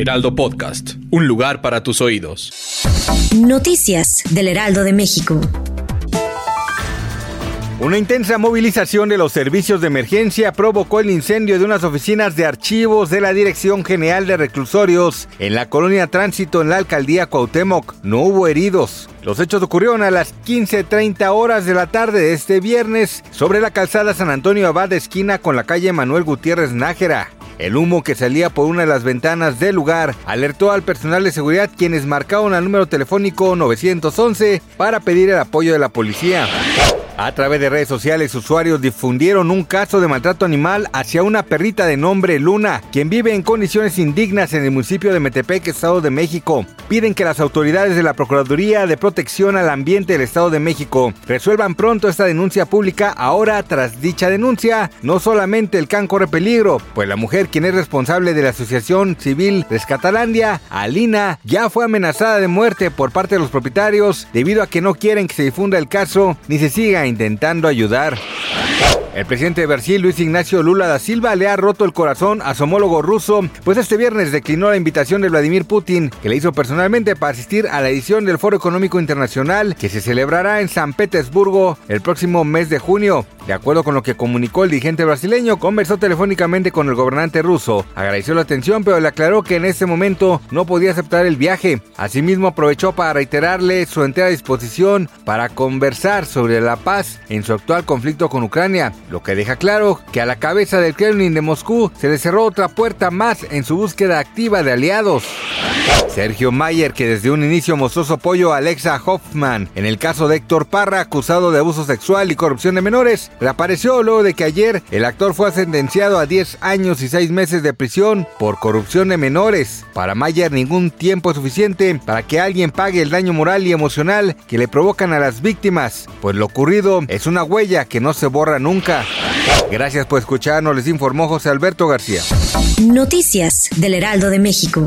Heraldo Podcast, un lugar para tus oídos. Noticias del Heraldo de México. Una intensa movilización de los servicios de emergencia provocó el incendio de unas oficinas de archivos de la Dirección General de Reclusorios en la colonia Tránsito en la alcaldía Cuauhtémoc. No hubo heridos. Los hechos ocurrieron a las 15.30 horas de la tarde de este viernes sobre la calzada San Antonio Abad esquina con la calle Manuel Gutiérrez Nájera. El humo que salía por una de las ventanas del lugar alertó al personal de seguridad quienes marcaron al número telefónico 911 para pedir el apoyo de la policía. A través de redes sociales, usuarios difundieron un caso de maltrato animal hacia una perrita de nombre Luna, quien vive en condiciones indignas en el municipio de Metepec, Estado de México. Piden que las autoridades de la Procuraduría de Protección al Ambiente del Estado de México resuelvan pronto esta denuncia pública. Ahora, tras dicha denuncia, no solamente el can corre peligro, pues la mujer quien es responsable de la Asociación Civil Rescatalandia, Alina, ya fue amenazada de muerte por parte de los propietarios debido a que no quieren que se difunda el caso ni se siga intentando ayudar. El presidente de Brasil, Luis Ignacio Lula da Silva, le ha roto el corazón a su homólogo ruso, pues este viernes declinó la invitación de Vladimir Putin, que le hizo personalmente para asistir a la edición del Foro Económico Internacional, que se celebrará en San Petersburgo el próximo mes de junio. De acuerdo con lo que comunicó el dirigente brasileño, conversó telefónicamente con el gobernante ruso, agradeció la atención, pero le aclaró que en este momento no podía aceptar el viaje. Asimismo, aprovechó para reiterarle su entera disposición para conversar sobre la paz en su actual conflicto con Ucrania lo que deja claro que a la cabeza del Kremlin de Moscú se le cerró otra puerta más en su búsqueda activa de aliados. Sergio Mayer, que desde un inicio mostró su apoyo a Alexa Hoffman en el caso de Héctor Parra, acusado de abuso sexual y corrupción de menores, reapareció luego de que ayer el actor fue sentenciado a 10 años y 6 meses de prisión por corrupción de menores. Para Mayer, ningún tiempo es suficiente para que alguien pague el daño moral y emocional que le provocan a las víctimas, pues lo ocurrido es una huella que no se borra nunca. Gracias por escucharnos, les informó José Alberto García. Noticias del Heraldo de México.